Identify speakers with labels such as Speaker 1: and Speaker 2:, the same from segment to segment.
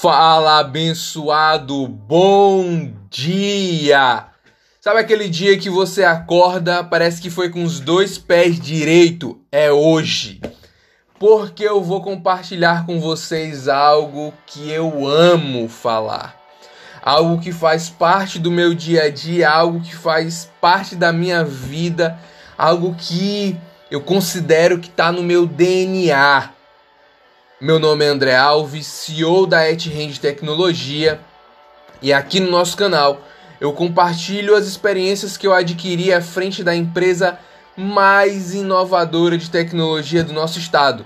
Speaker 1: Fala abençoado, bom dia! Sabe aquele dia que você acorda, parece que foi com os dois pés direito? É hoje. Porque eu vou compartilhar com vocês algo que eu amo falar. Algo que faz parte do meu dia a dia, algo que faz parte da minha vida, algo que eu considero que está no meu DNA meu nome é André Alves, CEO da EtRand Tecnologia, e aqui no nosso canal eu compartilho as experiências que eu adquiri à frente da empresa mais inovadora de tecnologia do nosso estado.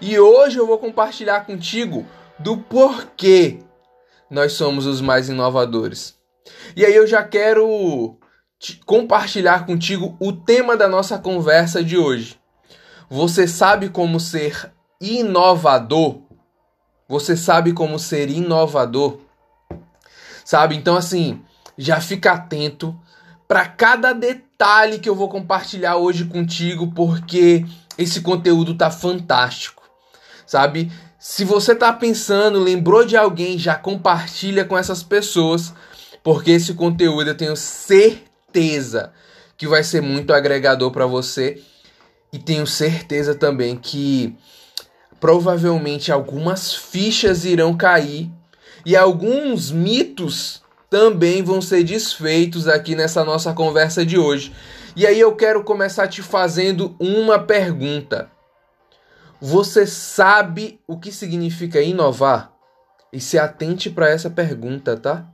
Speaker 1: E hoje eu vou compartilhar contigo do porquê nós somos os mais inovadores. E aí eu já quero compartilhar contigo o tema da nossa conversa de hoje. Você sabe como ser inovador. Você sabe como ser inovador? Sabe? Então, assim, já fica atento para cada detalhe que eu vou compartilhar hoje contigo, porque esse conteúdo tá fantástico. Sabe? Se você tá pensando, lembrou de alguém, já compartilha com essas pessoas, porque esse conteúdo eu tenho certeza que vai ser muito agregador para você e tenho certeza também que provavelmente algumas fichas irão cair e alguns mitos também vão ser desfeitos aqui nessa nossa conversa de hoje. E aí eu quero começar te fazendo uma pergunta. Você sabe o que significa inovar? E se atente para essa pergunta, tá?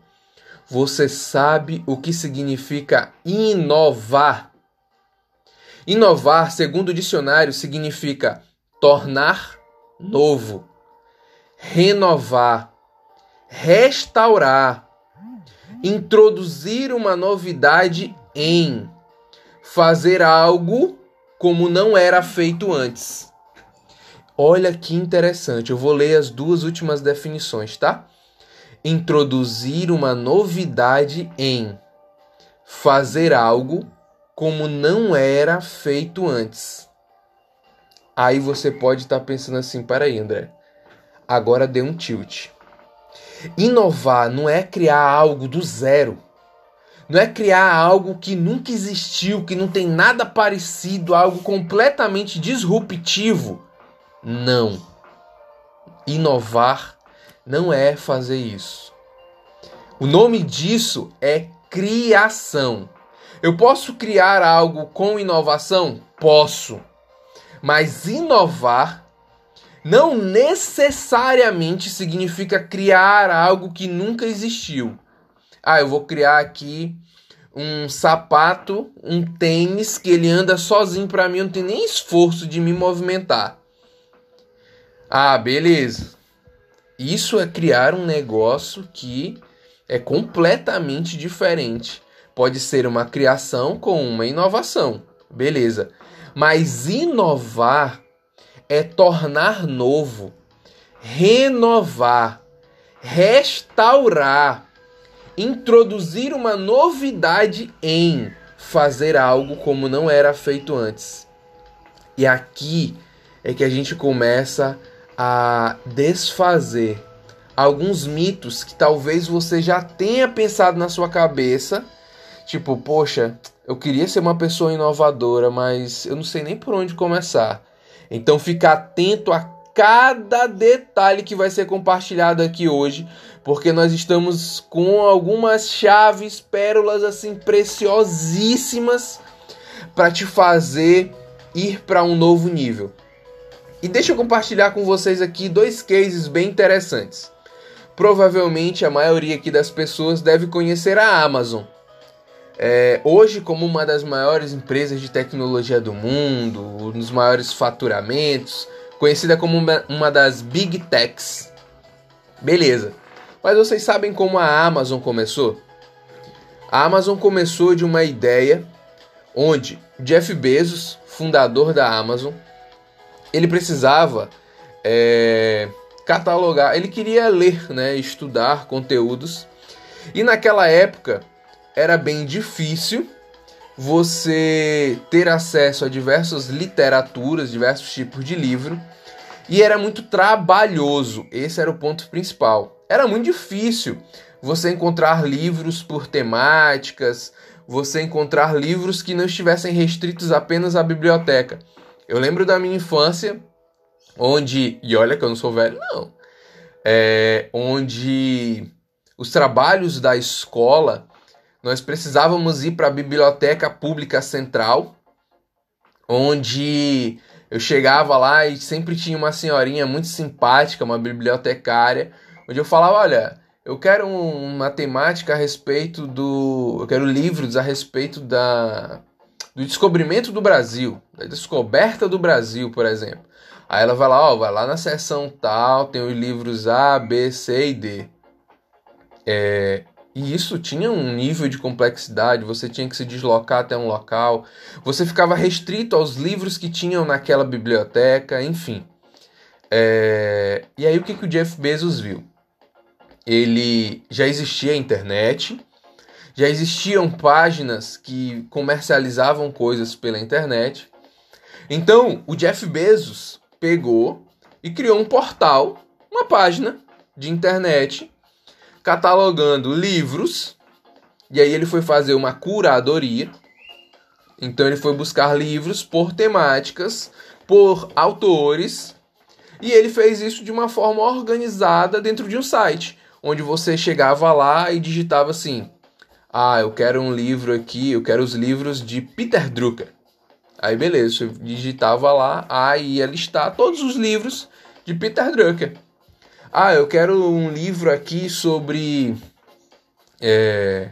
Speaker 1: Você sabe o que significa inovar? Inovar, segundo o dicionário, significa tornar novo, renovar, restaurar, introduzir uma novidade em fazer algo como não era feito antes. Olha que interessante, eu vou ler as duas últimas definições, tá? Introduzir uma novidade em fazer algo como não era feito antes. Aí você pode estar tá pensando assim: peraí, André, agora deu um tilt. Inovar não é criar algo do zero. Não é criar algo que nunca existiu, que não tem nada parecido, algo completamente disruptivo. Não. Inovar não é fazer isso. O nome disso é criação. Eu posso criar algo com inovação? Posso. Mas inovar não necessariamente significa criar algo que nunca existiu. Ah, eu vou criar aqui um sapato, um tênis que ele anda sozinho para mim, não tem nem esforço de me movimentar. Ah, beleza. Isso é criar um negócio que é completamente diferente. Pode ser uma criação com uma inovação. Beleza. Mas inovar é tornar novo, renovar, restaurar, introduzir uma novidade em fazer algo como não era feito antes. E aqui é que a gente começa a desfazer alguns mitos que talvez você já tenha pensado na sua cabeça, tipo, poxa, eu queria ser uma pessoa inovadora, mas eu não sei nem por onde começar. Então fica atento a cada detalhe que vai ser compartilhado aqui hoje, porque nós estamos com algumas chaves, pérolas assim preciosíssimas para te fazer ir para um novo nível. E deixa eu compartilhar com vocês aqui dois cases bem interessantes. Provavelmente a maioria aqui das pessoas deve conhecer a Amazon. É, hoje, como uma das maiores empresas de tecnologia do mundo, um dos maiores faturamentos, conhecida como uma, uma das Big Techs. Beleza. Mas vocês sabem como a Amazon começou? A Amazon começou de uma ideia onde Jeff Bezos, fundador da Amazon, ele precisava é, catalogar, ele queria ler, né, estudar conteúdos. E naquela época era bem difícil você ter acesso a diversas literaturas, diversos tipos de livro, e era muito trabalhoso. Esse era o ponto principal. era muito difícil você encontrar livros por temáticas, você encontrar livros que não estivessem restritos apenas à biblioteca. Eu lembro da minha infância, onde, e olha que eu não sou velho, não, é, onde os trabalhos da escola nós precisávamos ir para a biblioteca pública central, onde eu chegava lá e sempre tinha uma senhorinha muito simpática, uma bibliotecária, onde eu falava, olha, eu quero uma temática a respeito do, eu quero livros a respeito da do descobrimento do Brasil, da descoberta do Brasil, por exemplo. Aí ela vai lá, ó, vai lá na seção tal, tem os livros A, B, C e D. É, e isso tinha um nível de complexidade, você tinha que se deslocar até um local, você ficava restrito aos livros que tinham naquela biblioteca, enfim. É... E aí o que, que o Jeff Bezos viu? Ele já existia a internet, já existiam páginas que comercializavam coisas pela internet. Então o Jeff Bezos pegou e criou um portal, uma página de internet catalogando livros. E aí ele foi fazer uma curadoria. Então ele foi buscar livros por temáticas, por autores, e ele fez isso de uma forma organizada dentro de um site, onde você chegava lá e digitava assim: "Ah, eu quero um livro aqui, eu quero os livros de Peter Drucker". Aí beleza, você digitava lá, aí ia listar todos os livros de Peter Drucker. Ah, eu quero um livro aqui sobre é,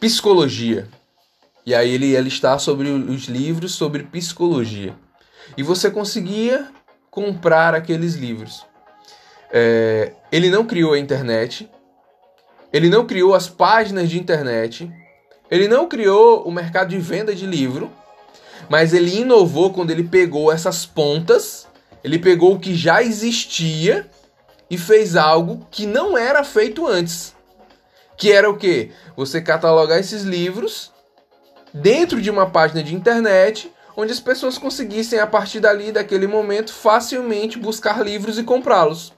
Speaker 1: psicologia. E aí ele ia listar sobre os livros sobre psicologia. E você conseguia comprar aqueles livros. É, ele não criou a internet. Ele não criou as páginas de internet. Ele não criou o mercado de venda de livro. Mas ele inovou quando ele pegou essas pontas ele pegou o que já existia e fez algo que não era feito antes. Que era o quê? Você catalogar esses livros dentro de uma página de internet onde as pessoas conseguissem a partir dali daquele momento facilmente buscar livros e comprá-los.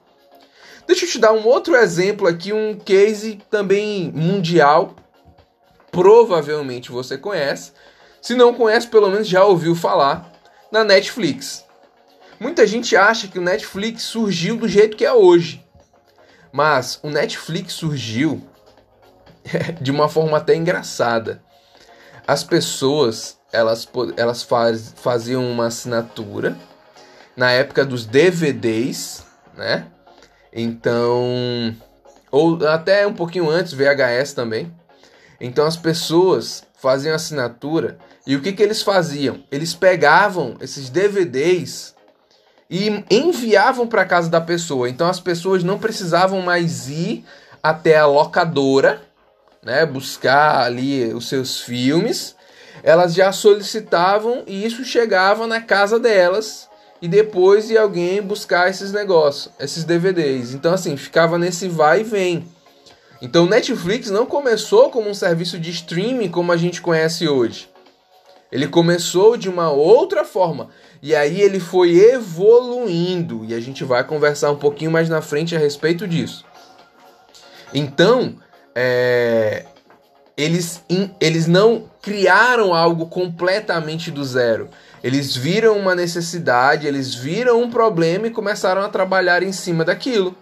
Speaker 1: Deixa eu te dar um outro exemplo aqui, um case também mundial. Provavelmente você conhece. Se não conhece, pelo menos já ouviu falar na Netflix. Muita gente acha que o Netflix surgiu do jeito que é hoje. Mas o Netflix surgiu de uma forma até engraçada. As pessoas, elas, elas faz, faziam uma assinatura na época dos DVDs, né? Então, ou até um pouquinho antes, VHS também. Então as pessoas faziam assinatura e o que, que eles faziam? Eles pegavam esses DVDs e enviavam para casa da pessoa. Então as pessoas não precisavam mais ir até a locadora, né, buscar ali os seus filmes. Elas já solicitavam e isso chegava na casa delas e depois ia alguém buscar esses negócios, esses DVDs. Então assim, ficava nesse vai e vem. Então Netflix não começou como um serviço de streaming como a gente conhece hoje. Ele começou de uma outra forma. E aí ele foi evoluindo. E a gente vai conversar um pouquinho mais na frente a respeito disso. Então, é, eles, eles não criaram algo completamente do zero. Eles viram uma necessidade, eles viram um problema e começaram a trabalhar em cima daquilo.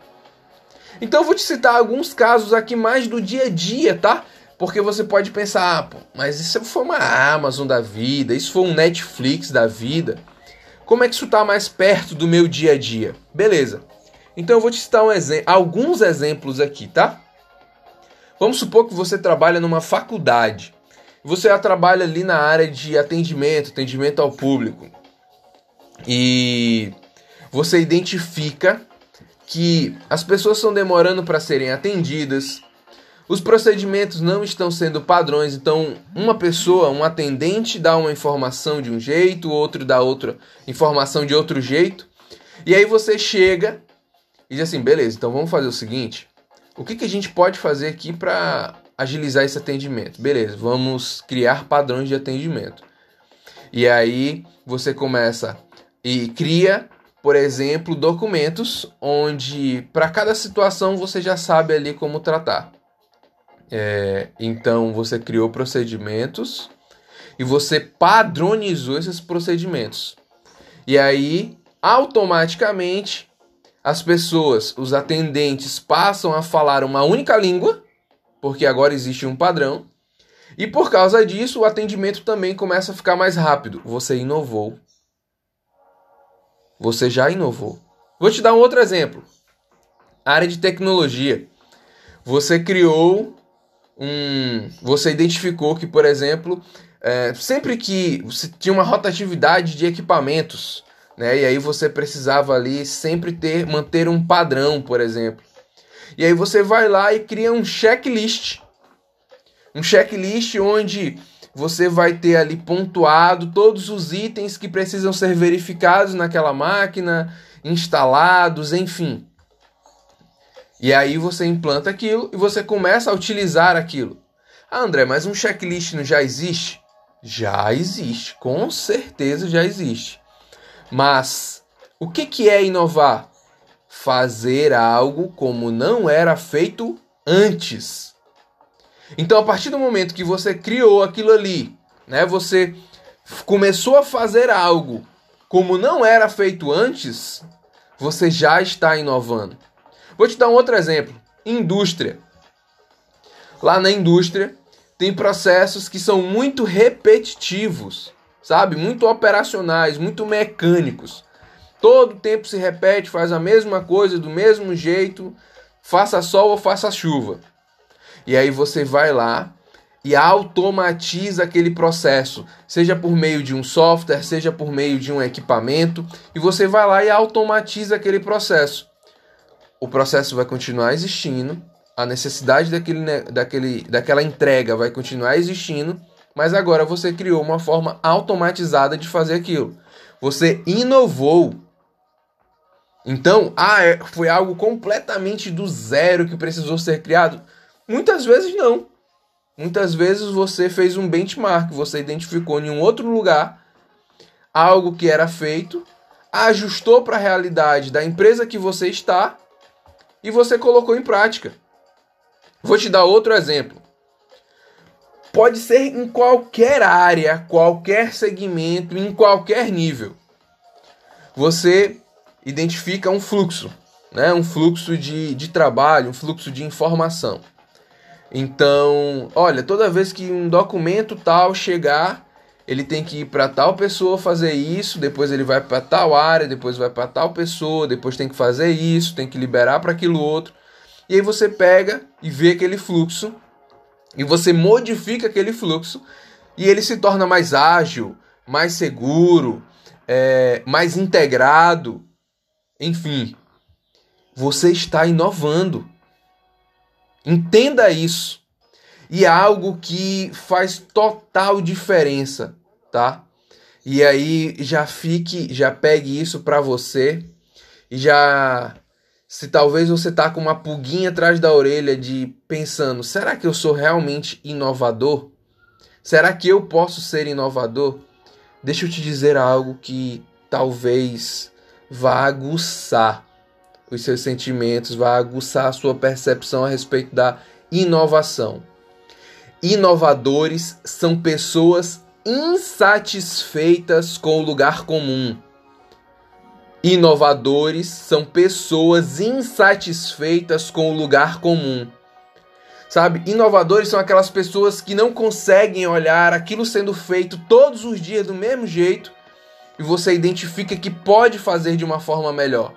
Speaker 1: Então eu vou te citar alguns casos aqui mais do dia a dia, tá? Porque você pode pensar, ah, pô, mas isso foi uma Amazon da vida, isso foi um Netflix da vida. Como é que isso está mais perto do meu dia a dia? Beleza. Então eu vou te citar um alguns exemplos aqui, tá? Vamos supor que você trabalha numa faculdade. Você trabalha ali na área de atendimento, atendimento ao público. E você identifica que as pessoas estão demorando para serem atendidas, os procedimentos não estão sendo padrões, então uma pessoa, um atendente dá uma informação de um jeito, outro dá outra informação de outro jeito. E aí você chega e diz assim, beleza, então vamos fazer o seguinte, o que, que a gente pode fazer aqui para agilizar esse atendimento? Beleza, vamos criar padrões de atendimento. E aí você começa e cria por exemplo, documentos onde para cada situação você já sabe ali como tratar. É, então você criou procedimentos e você padronizou esses procedimentos. E aí, automaticamente, as pessoas, os atendentes, passam a falar uma única língua, porque agora existe um padrão. E por causa disso, o atendimento também começa a ficar mais rápido. Você inovou você já inovou. Vou te dar um outro exemplo. área de tecnologia. Você criou um. Você identificou que, por exemplo, é, sempre que você tinha uma rotatividade de equipamentos, né? E aí você precisava ali sempre ter manter um padrão, por exemplo. E aí você vai lá e cria um checklist. Um checklist onde você vai ter ali pontuado todos os itens que precisam ser verificados naquela máquina, instalados, enfim. E aí você implanta aquilo e você começa a utilizar aquilo. Ah, André, mas um checklist não já existe? Já existe, com certeza já existe. Mas o que, que é inovar? Fazer algo como não era feito antes. Então, a partir do momento que você criou aquilo ali, né, você começou a fazer algo como não era feito antes, você já está inovando. Vou te dar um outro exemplo: indústria. Lá na indústria tem processos que são muito repetitivos, sabe? Muito operacionais, muito mecânicos. Todo tempo se repete, faz a mesma coisa do mesmo jeito, faça sol ou faça chuva. E aí você vai lá e automatiza aquele processo, seja por meio de um software, seja por meio de um equipamento, e você vai lá e automatiza aquele processo. O processo vai continuar existindo, a necessidade daquele, daquele, daquela entrega vai continuar existindo, mas agora você criou uma forma automatizada de fazer aquilo. Você inovou. Então, ah, é, foi algo completamente do zero que precisou ser criado. Muitas vezes não. Muitas vezes você fez um benchmark, você identificou em um outro lugar algo que era feito, ajustou para a realidade da empresa que você está e você colocou em prática. Vou te dar outro exemplo. Pode ser em qualquer área, qualquer segmento, em qualquer nível. Você identifica um fluxo, né? um fluxo de, de trabalho, um fluxo de informação. Então, olha, toda vez que um documento tal chegar, ele tem que ir para tal pessoa fazer isso, depois ele vai para tal área, depois vai para tal pessoa, depois tem que fazer isso, tem que liberar para aquilo outro. E aí você pega e vê aquele fluxo e você modifica aquele fluxo e ele se torna mais ágil, mais seguro, é, mais integrado. Enfim, você está inovando. Entenda isso. E é algo que faz total diferença, tá? E aí já fique, já pegue isso para você e já se talvez você tá com uma pulguinha atrás da orelha de pensando, será que eu sou realmente inovador? Será que eu posso ser inovador? Deixa eu te dizer algo que talvez vá aguçar os seus sentimentos, vai aguçar a sua percepção a respeito da inovação. Inovadores são pessoas insatisfeitas com o lugar comum. Inovadores são pessoas insatisfeitas com o lugar comum. Sabe? Inovadores são aquelas pessoas que não conseguem olhar aquilo sendo feito todos os dias do mesmo jeito e você identifica que pode fazer de uma forma melhor.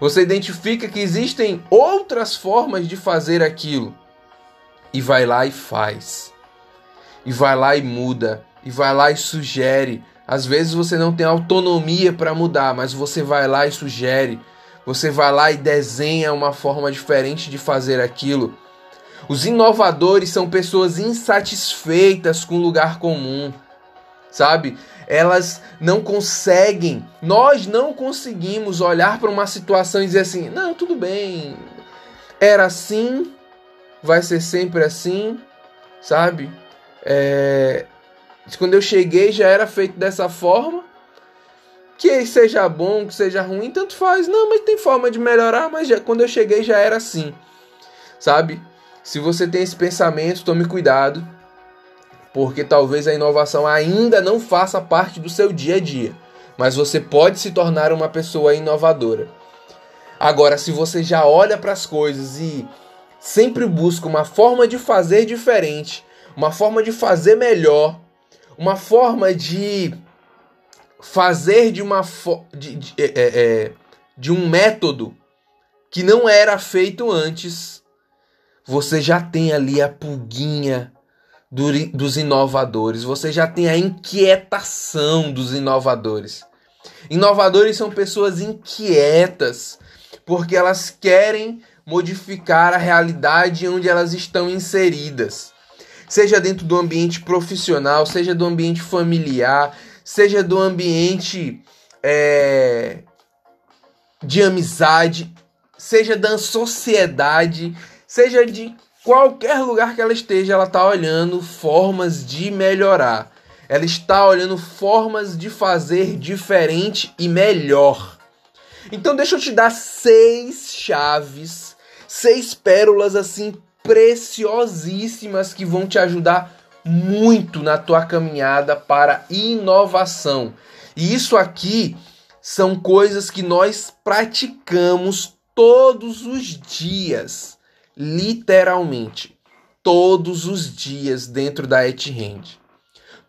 Speaker 1: Você identifica que existem outras formas de fazer aquilo e vai lá e faz. E vai lá e muda, e vai lá e sugere. Às vezes você não tem autonomia para mudar, mas você vai lá e sugere. Você vai lá e desenha uma forma diferente de fazer aquilo. Os inovadores são pessoas insatisfeitas com o lugar comum, sabe? elas não conseguem, nós não conseguimos olhar para uma situação e dizer assim: não, tudo bem, era assim, vai ser sempre assim, sabe? É... Quando eu cheguei já era feito dessa forma Que seja bom, que seja ruim, tanto faz. Não, mas tem forma de melhorar, mas já, quando eu cheguei já era assim. Sabe? Se você tem esse pensamento, tome cuidado, porque talvez a inovação ainda não faça parte do seu dia a dia, mas você pode se tornar uma pessoa inovadora. Agora, se você já olha para as coisas e sempre busca uma forma de fazer diferente, uma forma de fazer melhor, uma forma de fazer de uma de, de, é, é, é, de um método que não era feito antes, você já tem ali a pulguinha do, dos inovadores, você já tem a inquietação dos inovadores. Inovadores são pessoas inquietas, porque elas querem modificar a realidade onde elas estão inseridas. Seja dentro do ambiente profissional, seja do ambiente familiar, seja do ambiente é, de amizade, seja da sociedade, seja de qualquer lugar que ela esteja, ela está olhando formas de melhorar. Ela está olhando formas de fazer diferente e melhor. Então deixa eu te dar seis chaves, seis pérolas assim preciosíssimas que vão te ajudar muito na tua caminhada para inovação. E isso aqui são coisas que nós praticamos todos os dias, literalmente, todos os dias dentro da EtHand.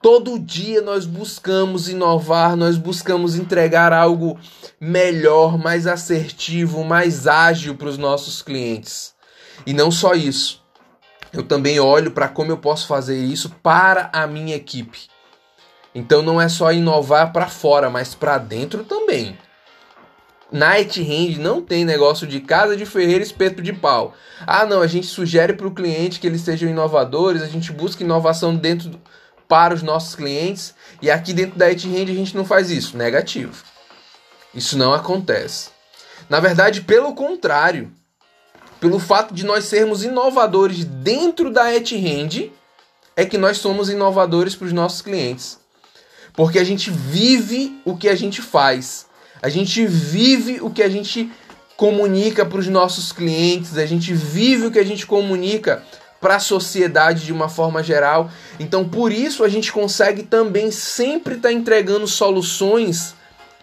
Speaker 1: Todo dia nós buscamos inovar, nós buscamos entregar algo melhor, mais assertivo, mais ágil para os nossos clientes. E não só isso, eu também olho para como eu posso fazer isso para a minha equipe. Então não é só inovar para fora, mas para dentro também. Night Hand não tem negócio de casa de ferreiro espeto de pau. Ah, não, a gente sugere para o cliente que eles sejam inovadores, a gente busca inovação dentro do, para os nossos clientes e aqui dentro da EtHand a gente não faz isso. Negativo. Isso não acontece. Na verdade, pelo contrário, pelo fato de nós sermos inovadores dentro da EtHand, é que nós somos inovadores para os nossos clientes. Porque a gente vive o que a gente faz. A gente vive o que a gente comunica para os nossos clientes, a gente vive o que a gente comunica para a sociedade de uma forma geral. Então, por isso a gente consegue também sempre estar tá entregando soluções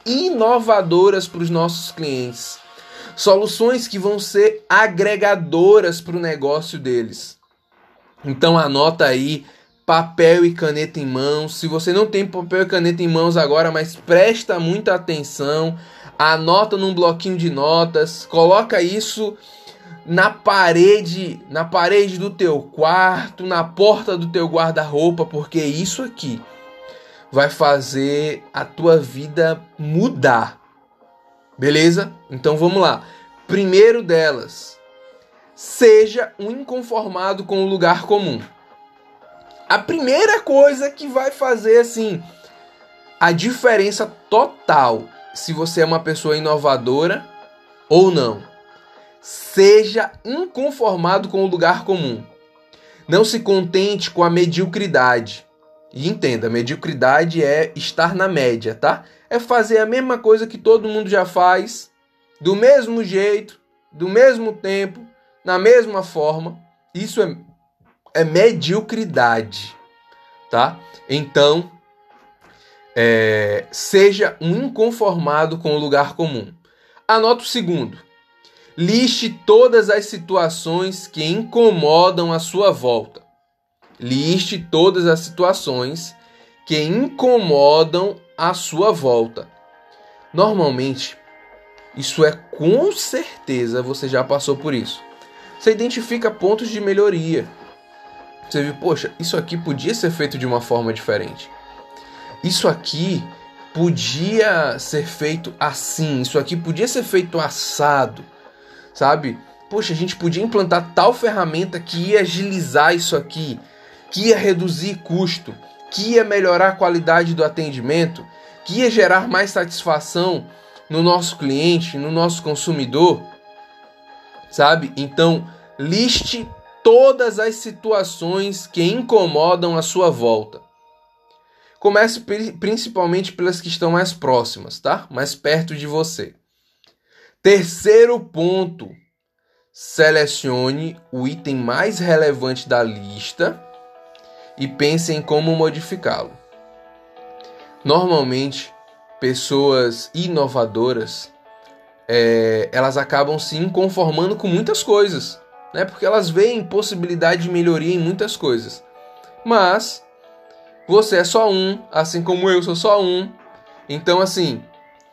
Speaker 1: inovadoras para os nossos clientes. Soluções que vão ser agregadoras para o negócio deles. Então anota aí papel e caneta em mãos. Se você não tem papel e caneta em mãos agora, mas presta muita atenção, anota num bloquinho de notas, coloca isso na parede, na parede do teu quarto, na porta do teu guarda-roupa, porque isso aqui vai fazer a tua vida mudar. Beleza? Então vamos lá. Primeiro delas, seja um inconformado com o lugar comum. A primeira coisa que vai fazer assim a diferença total se você é uma pessoa inovadora ou não Seja inconformado com o lugar comum. Não se contente com a mediocridade. E entenda, mediocridade é estar na média, tá? É fazer a mesma coisa que todo mundo já faz, do mesmo jeito, do mesmo tempo, na mesma forma. Isso é, é mediocridade, tá? Então, é, seja um inconformado com o lugar comum. Anota o segundo. Liste todas as situações que incomodam a sua volta. Liste todas as situações que incomodam a sua volta. Normalmente, isso é com certeza você já passou por isso. Você identifica pontos de melhoria. Você viu, poxa, isso aqui podia ser feito de uma forma diferente. Isso aqui podia ser feito assim. Isso aqui podia ser feito assado sabe? Poxa, a gente podia implantar tal ferramenta que ia agilizar isso aqui, que ia reduzir custo, que ia melhorar a qualidade do atendimento, que ia gerar mais satisfação no nosso cliente, no nosso consumidor, sabe? Então, liste todas as situações que incomodam a sua volta. Comece principalmente pelas que estão mais próximas, tá? Mais perto de você. Terceiro ponto: selecione o item mais relevante da lista e pense em como modificá-lo. Normalmente, pessoas inovadoras é, elas acabam se inconformando com muitas coisas, né? Porque elas veem possibilidade de melhoria em muitas coisas. Mas você é só um, assim como eu sou só um. Então, assim,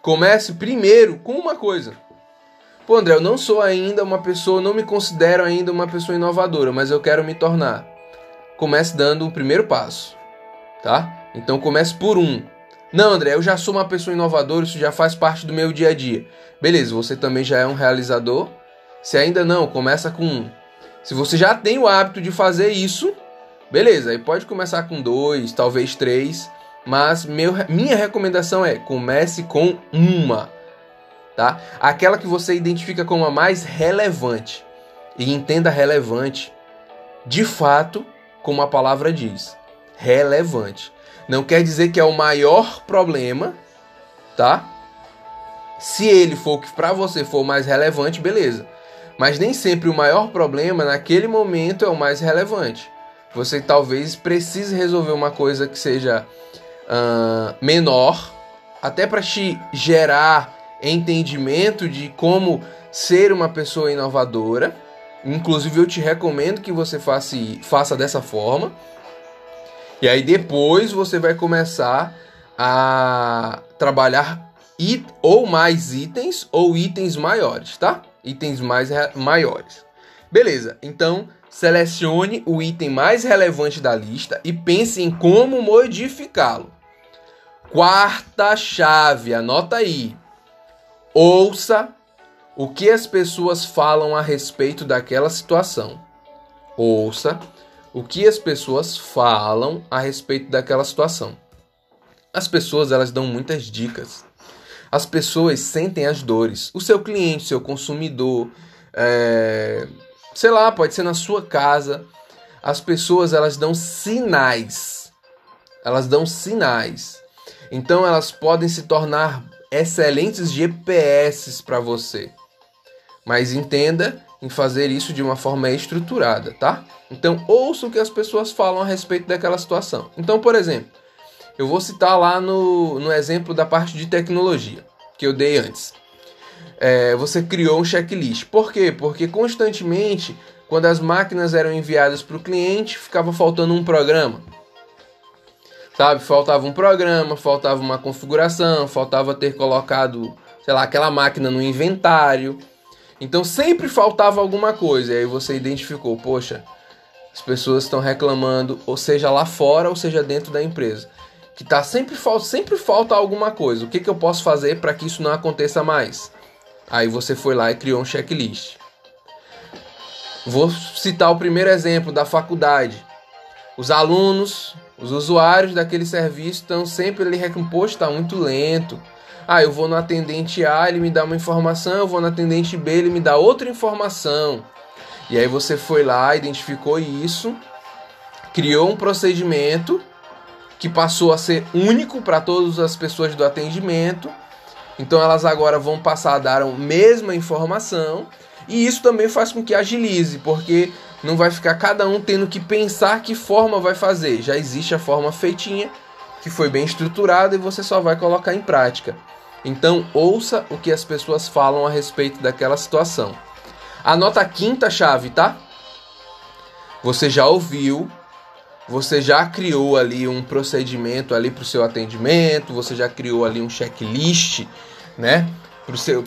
Speaker 1: comece primeiro com uma coisa. Pô, André, eu não sou ainda uma pessoa, não me considero ainda uma pessoa inovadora, mas eu quero me tornar. Comece dando o primeiro passo, tá? Então comece por um. Não, André, eu já sou uma pessoa inovadora, isso já faz parte do meu dia a dia. Beleza, você também já é um realizador. Se ainda não, começa com um. Se você já tem o hábito de fazer isso, beleza, aí pode começar com dois, talvez três. Mas meu, minha recomendação é comece com uma, tá? Aquela que você identifica como a mais relevante. E entenda relevante, de fato, como a palavra diz, relevante. Não quer dizer que é o maior problema, tá? Se ele for que para você for mais relevante, beleza. Mas nem sempre o maior problema naquele momento é o mais relevante. Você talvez precise resolver uma coisa que seja uh, menor, até para te gerar entendimento de como ser uma pessoa inovadora. Inclusive, eu te recomendo que você faça, faça dessa forma. E aí depois você vai começar a trabalhar it, ou mais itens ou itens maiores, tá? Itens mais maiores. Beleza, então selecione o item mais relevante da lista e pense em como modificá-lo. Quarta chave, anota aí. Ouça o que as pessoas falam a respeito daquela situação. Ouça o que as pessoas falam a respeito daquela situação. As pessoas elas dão muitas dicas. As pessoas sentem as dores. O seu cliente, seu consumidor, é... sei lá, pode ser na sua casa. As pessoas elas dão sinais. Elas dão sinais. Então elas podem se tornar excelentes GPS para você. Mas entenda em fazer isso de uma forma estruturada, tá? Então, ouça o que as pessoas falam a respeito daquela situação. Então, por exemplo, eu vou citar lá no, no exemplo da parte de tecnologia que eu dei antes. É, você criou um checklist. Por quê? Porque constantemente, quando as máquinas eram enviadas para o cliente, ficava faltando um programa. Sabe? Faltava um programa, faltava uma configuração, faltava ter colocado, sei lá, aquela máquina no inventário. Então sempre faltava alguma coisa. E aí você identificou, poxa, as pessoas estão reclamando, ou seja lá fora, ou seja dentro da empresa, que tá sempre falta, sempre falta alguma coisa. O que, que eu posso fazer para que isso não aconteça mais? Aí você foi lá e criou um checklist. Vou citar o primeiro exemplo da faculdade. Os alunos, os usuários daquele serviço estão sempre ali recompostos, está muito lento ah, eu vou no atendente A, ele me dá uma informação, eu vou no atendente B, ele me dá outra informação. E aí você foi lá, identificou isso, criou um procedimento que passou a ser único para todas as pessoas do atendimento. Então elas agora vão passar a dar a mesma informação. E isso também faz com que agilize, porque não vai ficar cada um tendo que pensar que forma vai fazer. Já existe a forma feitinha, que foi bem estruturada e você só vai colocar em prática. Então, ouça o que as pessoas falam a respeito daquela situação. Anota a quinta chave, tá? Você já ouviu, você já criou ali um procedimento ali para o seu atendimento, você já criou ali um checklist, né?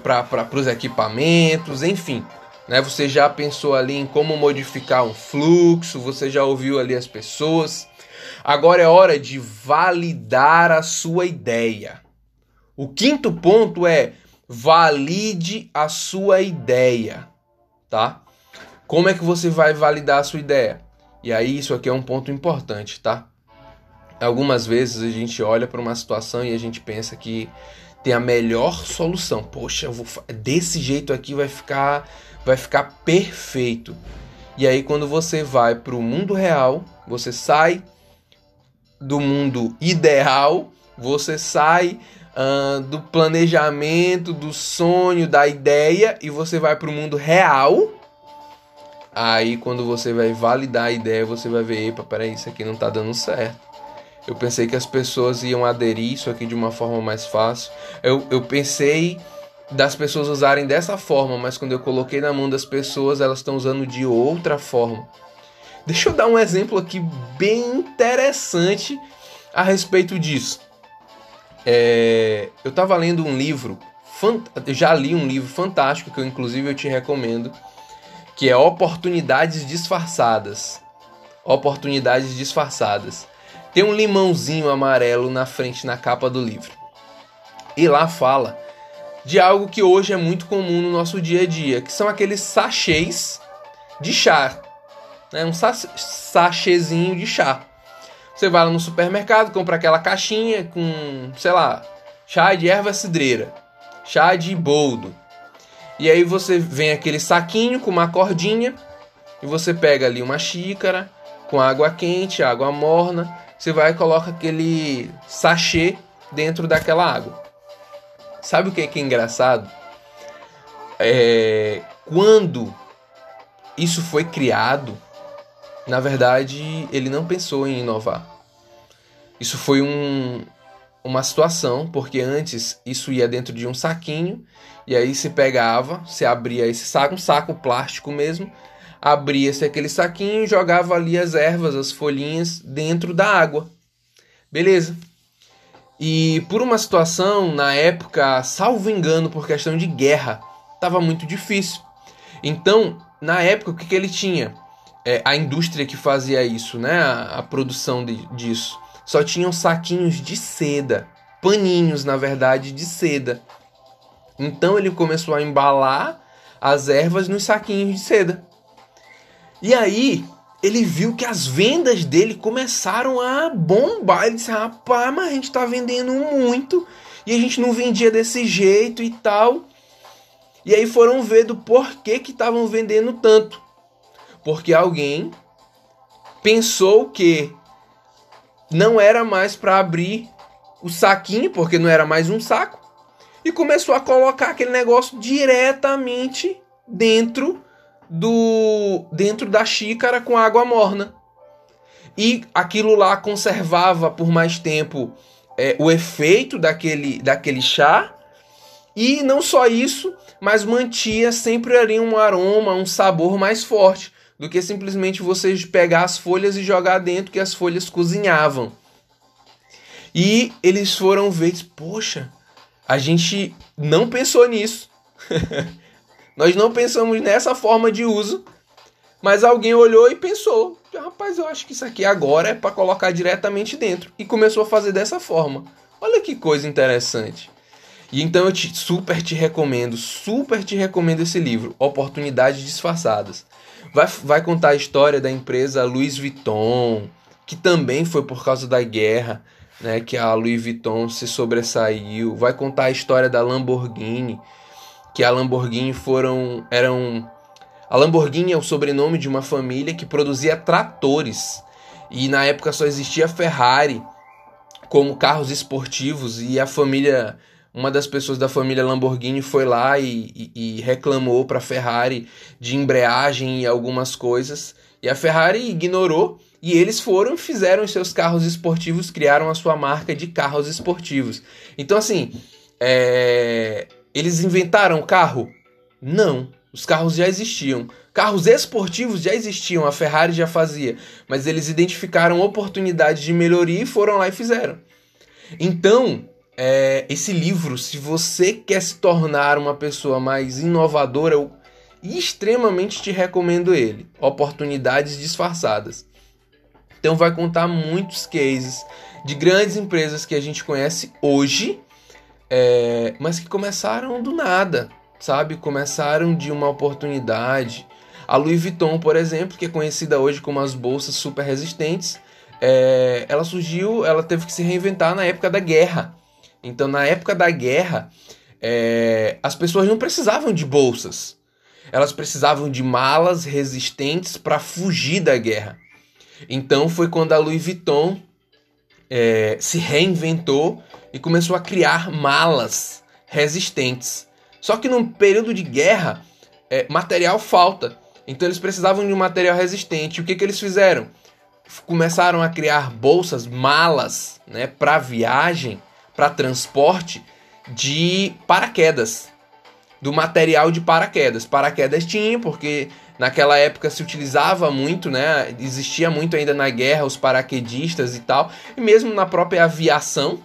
Speaker 1: Para os equipamentos, enfim. Né? Você já pensou ali em como modificar um fluxo, você já ouviu ali as pessoas. Agora é hora de validar a sua ideia. O quinto ponto é valide a sua ideia, tá? Como é que você vai validar a sua ideia? E aí isso aqui é um ponto importante, tá? Algumas vezes a gente olha para uma situação e a gente pensa que tem a melhor solução. Poxa, eu vou desse jeito aqui vai ficar vai ficar perfeito. E aí quando você vai para o mundo real, você sai do mundo ideal, você sai uh, do planejamento, do sonho, da ideia e você vai para o mundo real. Aí quando você vai validar a ideia, você vai ver, epa, peraí, isso aqui não tá dando certo. Eu pensei que as pessoas iam aderir isso aqui de uma forma mais fácil. Eu, eu pensei das pessoas usarem dessa forma, mas quando eu coloquei na mão das pessoas, elas estão usando de outra forma. Deixa eu dar um exemplo aqui bem interessante a respeito disso. É, eu estava lendo um livro, já li um livro fantástico que eu inclusive eu te recomendo, que é Oportunidades Disfarçadas. Oportunidades Disfarçadas. Tem um limãozinho amarelo na frente na capa do livro. E lá fala de algo que hoje é muito comum no nosso dia a dia, que são aqueles sachês de chá. Né? Um sachêzinho de chá. Você vai lá no supermercado, compra aquela caixinha com, sei lá, chá de erva cidreira, chá de boldo. E aí você vem aquele saquinho com uma cordinha e você pega ali uma xícara com água quente, água morna, você vai e coloca aquele sachê dentro daquela água. Sabe o que é, que é engraçado? É, quando isso foi criado, na verdade, ele não pensou em inovar. Isso foi um, uma situação, porque antes isso ia dentro de um saquinho, e aí se pegava, se abria esse saco, um saco plástico mesmo, abria-se aquele saquinho e jogava ali as ervas, as folhinhas dentro da água. Beleza. E por uma situação, na época, salvo engano, por questão de guerra, estava muito difícil. Então, na época, o que, que ele tinha? É, a indústria que fazia isso, né? A, a produção de, disso. Só tinham saquinhos de seda. Paninhos, na verdade, de seda. Então ele começou a embalar as ervas nos saquinhos de seda. E aí ele viu que as vendas dele começaram a bombar. Ele disse: rapaz, mas a gente tá vendendo muito e a gente não vendia desse jeito e tal. E aí foram ver do porquê que estavam vendendo tanto. Porque alguém pensou que não era mais para abrir o saquinho, porque não era mais um saco, e começou a colocar aquele negócio diretamente dentro do dentro da xícara com água morna. E aquilo lá conservava por mais tempo é, o efeito daquele, daquele chá. E não só isso, mas mantia sempre ali um aroma, um sabor mais forte do que simplesmente você pegar as folhas e jogar dentro que as folhas cozinhavam. E eles foram ver, poxa, a gente não pensou nisso. Nós não pensamos nessa forma de uso, mas alguém olhou e pensou: rapaz, eu acho que isso aqui agora é para colocar diretamente dentro. E começou a fazer dessa forma. Olha que coisa interessante. E então eu te, super te recomendo, super te recomendo esse livro, Oportunidades Disfarçadas. Vai, vai contar a história da empresa Louis Vuitton, que também foi por causa da guerra, né, que a Louis Vuitton se sobressaiu. Vai contar a história da Lamborghini, que a Lamborghini foram eram a Lamborghini é o sobrenome de uma família que produzia tratores e na época só existia Ferrari como carros esportivos e a família uma das pessoas da família Lamborghini foi lá e, e, e reclamou para a Ferrari de embreagem e algumas coisas e a Ferrari ignorou e eles foram fizeram seus carros esportivos criaram a sua marca de carros esportivos então assim é, eles inventaram carro? Não. Os carros já existiam. Carros esportivos já existiam, a Ferrari já fazia. Mas eles identificaram oportunidades de melhoria e foram lá e fizeram. Então, é, esse livro, se você quer se tornar uma pessoa mais inovadora, eu extremamente te recomendo ele. Oportunidades disfarçadas. Então vai contar muitos cases de grandes empresas que a gente conhece hoje é, mas que começaram do nada, sabe? Começaram de uma oportunidade. A Louis Vuitton, por exemplo, que é conhecida hoje como as bolsas super resistentes, é, ela surgiu, ela teve que se reinventar na época da guerra. Então, na época da guerra, é, as pessoas não precisavam de bolsas, elas precisavam de malas resistentes para fugir da guerra. Então, foi quando a Louis Vuitton é, se reinventou e começou a criar malas resistentes. Só que num período de guerra, é, material falta. Então eles precisavam de um material resistente. O que, que eles fizeram? Começaram a criar bolsas, malas, né, para viagem, para transporte de paraquedas, do material de paraquedas. Paraquedas tinha, porque naquela época se utilizava muito, né? Existia muito ainda na guerra os paraquedistas e tal, e mesmo na própria aviação.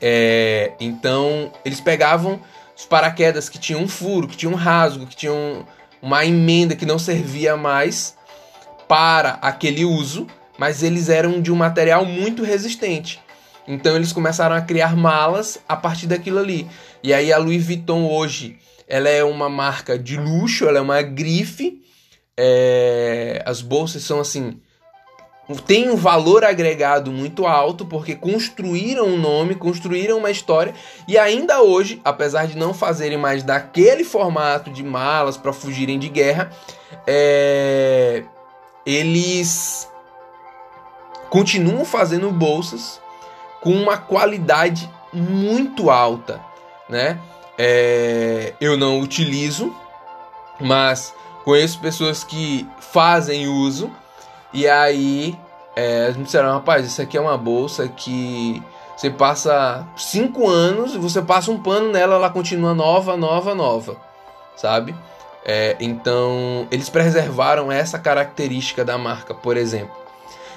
Speaker 1: É, então eles pegavam os paraquedas que tinham um furo, que tinham um rasgo, que tinham uma emenda que não servia mais para aquele uso, mas eles eram de um material muito resistente. Então eles começaram a criar malas a partir daquilo ali. E aí a Louis Vuitton hoje, ela é uma marca de luxo, ela é uma grife. É... As bolsas são assim, tem um valor agregado muito alto porque construíram um nome, construíram uma história e ainda hoje, apesar de não fazerem mais daquele formato de malas para fugirem de guerra, é... eles continuam fazendo bolsas com uma qualidade muito alta, né? É, eu não utilizo, mas conheço pessoas que fazem uso e aí é, eles me disseram, rapaz, isso aqui é uma bolsa que você passa cinco anos e você passa um pano nela, ela continua nova, nova, nova, sabe? É, então eles preservaram essa característica da marca, por exemplo.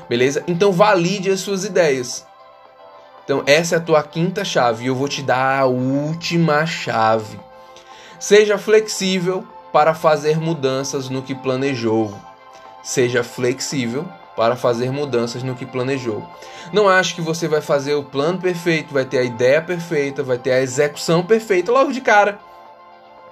Speaker 1: Beleza? Então valide as suas ideias. Então, essa é a tua quinta chave e eu vou te dar a última chave. Seja flexível para fazer mudanças no que planejou. Seja flexível para fazer mudanças no que planejou. Não acho que você vai fazer o plano perfeito, vai ter a ideia perfeita, vai ter a execução perfeita logo de cara.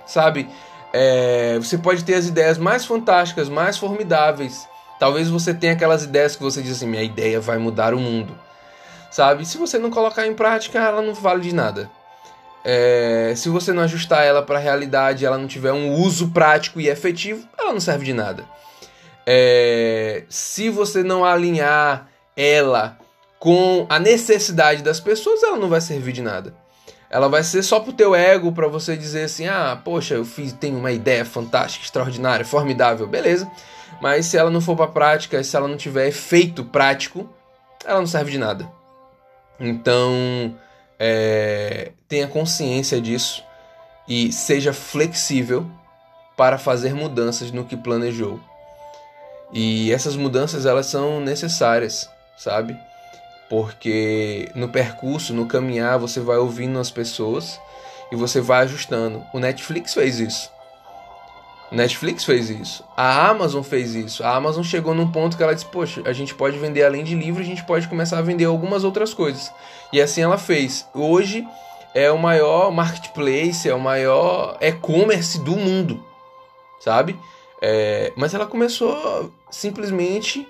Speaker 1: Sabe? É, você pode ter as ideias mais fantásticas, mais formidáveis. Talvez você tenha aquelas ideias que você diz assim: minha ideia vai mudar o mundo sabe? Se você não colocar em prática, ela não vale de nada. É, se você não ajustar ela para a realidade, ela não tiver um uso prático e efetivo, ela não serve de nada. É, se você não alinhar ela com a necessidade das pessoas, ela não vai servir de nada. Ela vai ser só pro teu ego, para você dizer assim: "Ah, poxa, eu fiz, tenho uma ideia fantástica, extraordinária, formidável". Beleza? Mas se ela não for para prática, se ela não tiver efeito prático, ela não serve de nada. Então, é, tenha consciência disso e seja flexível para fazer mudanças no que planejou. E essas mudanças elas são necessárias, sabe? Porque no percurso, no caminhar, você vai ouvindo as pessoas e você vai ajustando. O Netflix fez isso. Netflix fez isso. A Amazon fez isso. A Amazon chegou num ponto que ela disse: Poxa, a gente pode vender além de livro, a gente pode começar a vender algumas outras coisas. E assim ela fez. Hoje é o maior marketplace, é o maior e-commerce do mundo, sabe? É, mas ela começou simplesmente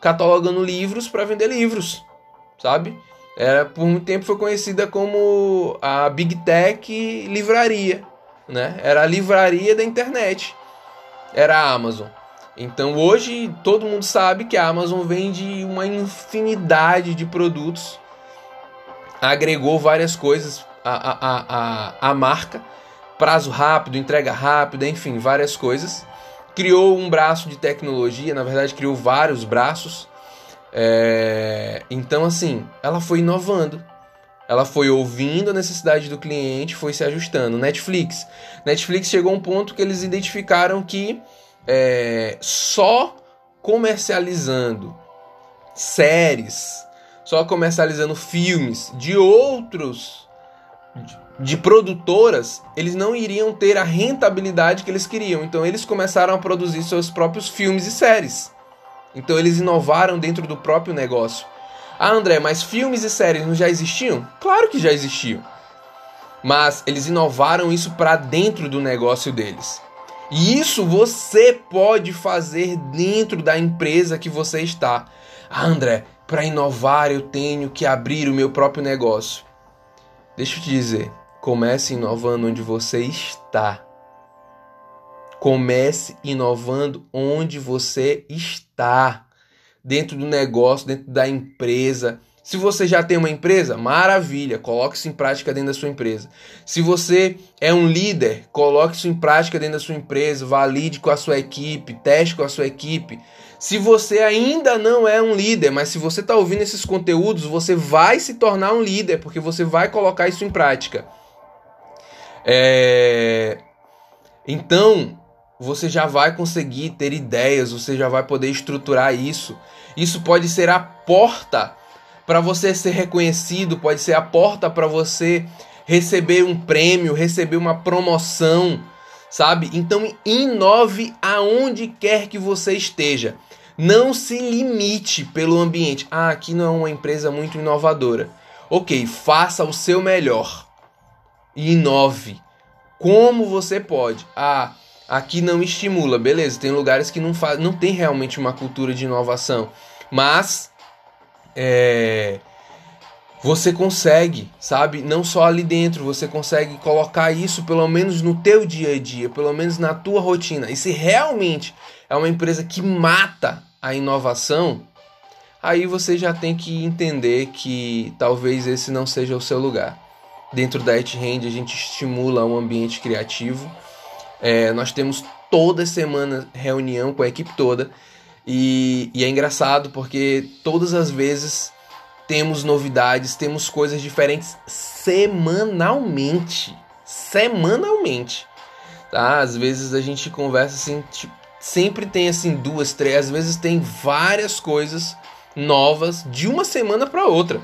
Speaker 1: catalogando livros para vender livros, sabe? Era, por muito tempo foi conhecida como a Big Tech Livraria, né? Era a livraria da internet era a Amazon. Então hoje todo mundo sabe que a Amazon vende uma infinidade de produtos, agregou várias coisas à, à, à, à marca, prazo rápido, entrega rápida, enfim, várias coisas. Criou um braço de tecnologia, na verdade criou vários braços. É... Então assim, ela foi inovando. Ela foi ouvindo a necessidade do cliente, foi se ajustando. Netflix. Netflix chegou a um ponto que eles identificaram que é, só comercializando séries, só comercializando filmes de outros de, produtoras, eles não iriam ter a rentabilidade que eles queriam. Então eles começaram a produzir seus próprios filmes e séries. Então eles inovaram dentro do próprio negócio. Ah, André, mas filmes e séries não já existiam? Claro que já existiam. Mas eles inovaram isso para dentro do negócio deles. E isso você pode fazer dentro da empresa que você está. Ah, André, para inovar eu tenho que abrir o meu próprio negócio. Deixa eu te dizer, comece inovando onde você está. Comece inovando onde você está dentro do negócio, dentro da empresa. Se você já tem uma empresa, maravilha, coloque isso em prática dentro da sua empresa. Se você é um líder, coloque isso em prática dentro da sua empresa, valide com a sua equipe, teste com a sua equipe. Se você ainda não é um líder, mas se você está ouvindo esses conteúdos, você vai se tornar um líder, porque você vai colocar isso em prática. É... Então, você já vai conseguir ter ideias, você já vai poder estruturar isso. Isso pode ser a porta para você ser reconhecido, pode ser a porta para você receber um prêmio, receber uma promoção, sabe? Então inove aonde quer que você esteja. Não se limite pelo ambiente. Ah, aqui não é uma empresa muito inovadora. Ok, faça o seu melhor e inove. Como você pode? Ah, aqui não estimula, beleza? Tem lugares que não faz, não tem realmente uma cultura de inovação, mas é, você consegue, sabe? Não só ali dentro, você consegue colocar isso pelo menos no teu dia a dia, pelo menos na tua rotina. E se realmente é uma empresa que mata a inovação, aí você já tem que entender que talvez esse não seja o seu lugar. Dentro da EdHand a gente estimula um ambiente criativo. É, nós temos toda semana reunião com a equipe toda e, e é engraçado porque todas as vezes temos novidades, temos coisas diferentes semanalmente. Semanalmente. Tá? Às vezes a gente conversa assim, tipo, sempre tem assim duas, três, às vezes tem várias coisas novas de uma semana para outra.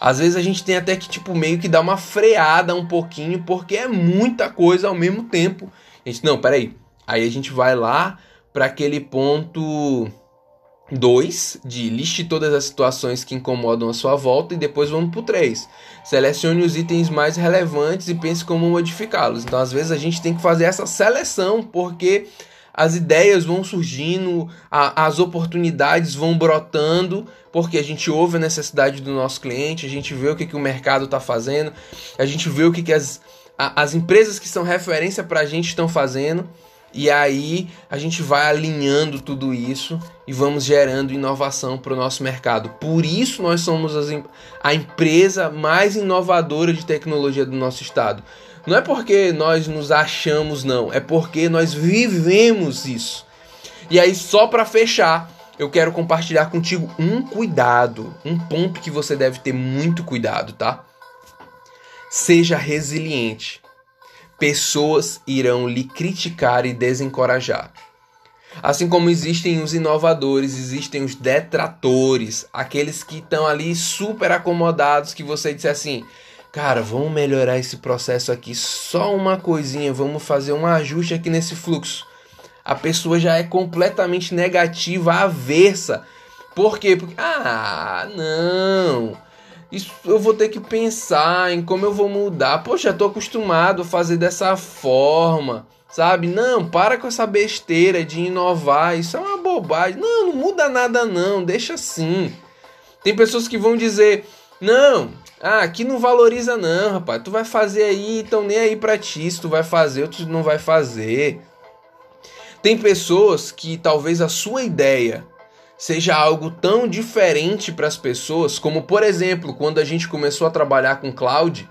Speaker 1: Às vezes a gente tem até que tipo meio que dar uma freada um pouquinho porque é muita coisa ao mesmo tempo. A gente não, peraí. Aí a gente vai lá, para aquele ponto 2 de liste todas as situações que incomodam a sua volta e depois vamos para o 3. Selecione os itens mais relevantes e pense como modificá-los. Então, às vezes, a gente tem que fazer essa seleção porque as ideias vão surgindo, a, as oportunidades vão brotando, porque a gente ouve a necessidade do nosso cliente, a gente vê o que, que o mercado está fazendo, a gente vê o que, que as, a, as empresas que são referência para a gente estão fazendo. E aí a gente vai alinhando tudo isso e vamos gerando inovação para o nosso mercado. Por isso nós somos a empresa mais inovadora de tecnologia do nosso estado. Não é porque nós nos achamos, não, é porque nós vivemos isso. E aí, só para fechar, eu quero compartilhar contigo um cuidado, um ponto que você deve ter muito cuidado, tá? Seja resiliente pessoas irão lhe criticar e desencorajar. Assim como existem os inovadores, existem os detratores, aqueles que estão ali super acomodados, que você disse assim, cara, vamos melhorar esse processo aqui, só uma coisinha, vamos fazer um ajuste aqui nesse fluxo. A pessoa já é completamente negativa, aversa. Por quê? Porque, ah, não isso eu vou ter que pensar em como eu vou mudar. Poxa, tô acostumado a fazer dessa forma, sabe? Não, para com essa besteira de inovar, isso é uma bobagem. Não, não muda nada não, deixa assim. Tem pessoas que vão dizer: "Não, ah, aqui não valoriza não, rapaz. Tu vai fazer aí, então nem aí para ti, se tu vai fazer, outros não vai fazer". Tem pessoas que talvez a sua ideia seja algo tão diferente para as pessoas, como por exemplo, quando a gente começou a trabalhar com cloud,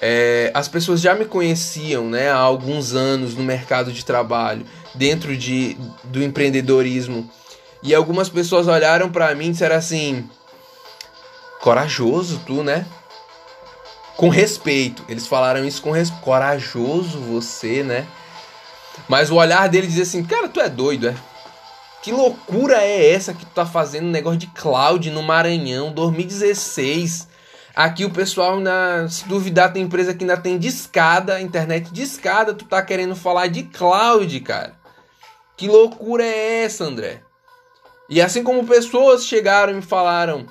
Speaker 1: é, as pessoas já me conheciam né, há alguns anos no mercado de trabalho, dentro de, do empreendedorismo. E algumas pessoas olharam para mim e disseram assim: corajoso tu, né? Com respeito. Eles falaram isso com respeito. Corajoso você, né? Mas o olhar dele dizia assim: cara, tu é doido, é? Que loucura é essa que tu tá fazendo um negócio de cloud no Maranhão, 2016? Aqui o pessoal, na, se duvidar, tem empresa que ainda tem discada, internet discada, tu tá querendo falar de cloud, cara. Que loucura é essa, André? E assim como pessoas chegaram e falaram,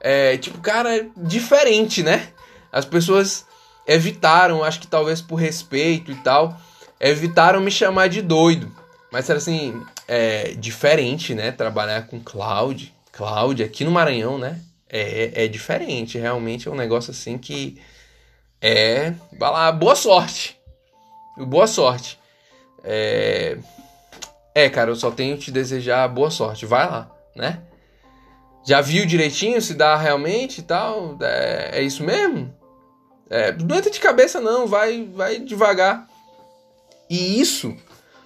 Speaker 1: é, tipo, cara, diferente, né? As pessoas evitaram, acho que talvez por respeito e tal, evitaram me chamar de doido. Mas era assim, é diferente, né? Trabalhar com cloud, cloud aqui no Maranhão, né? É, é diferente, realmente é um negócio assim que é, vai lá, boa sorte, boa sorte. É, é, cara, eu só tenho te desejar boa sorte, vai lá, né? Já viu direitinho se dá realmente e tal? É, é isso mesmo? É, não entra de cabeça não, vai, vai devagar. E isso,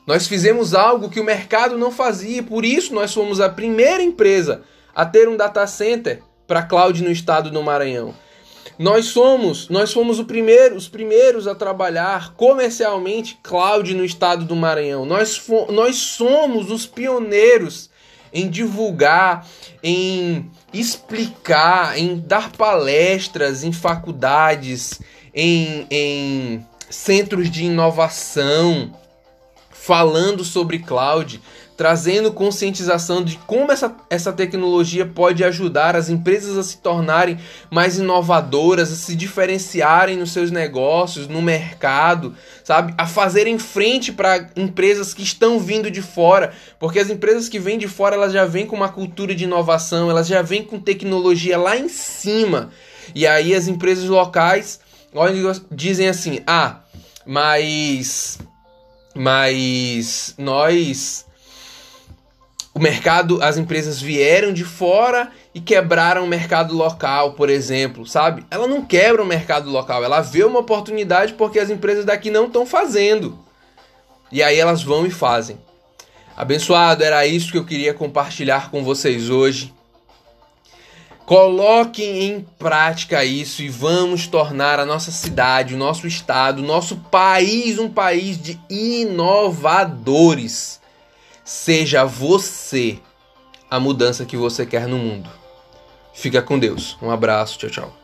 Speaker 1: nós fizemos algo que o mercado não fazia, por isso nós fomos a primeira empresa a ter um data center para cloud no estado do Maranhão. Nós somos, nós fomos o primeiro, os primeiros a trabalhar comercialmente cloud no estado do Maranhão. Nós, nós somos os pioneiros em divulgar, em explicar, em dar palestras em faculdades, em, em centros de inovação, falando sobre cloud, trazendo conscientização de como essa, essa tecnologia pode ajudar as empresas a se tornarem mais inovadoras, a se diferenciarem nos seus negócios, no mercado, sabe? A fazerem frente para empresas que estão vindo de fora, porque as empresas que vêm de fora, elas já vêm com uma cultura de inovação, elas já vêm com tecnologia lá em cima. E aí as empresas locais olham, dizem assim: "Ah, mas mas nós o mercado, as empresas vieram de fora e quebraram o mercado local, por exemplo, sabe? Ela não quebra o mercado local, ela vê uma oportunidade porque as empresas daqui não estão fazendo. E aí elas vão e fazem. Abençoado, era isso que eu queria compartilhar com vocês hoje. Coloquem em prática isso e vamos tornar a nossa cidade, o nosso estado, o nosso país um país de inovadores. Seja você a mudança que você quer no mundo. Fica com Deus. Um abraço. Tchau, tchau.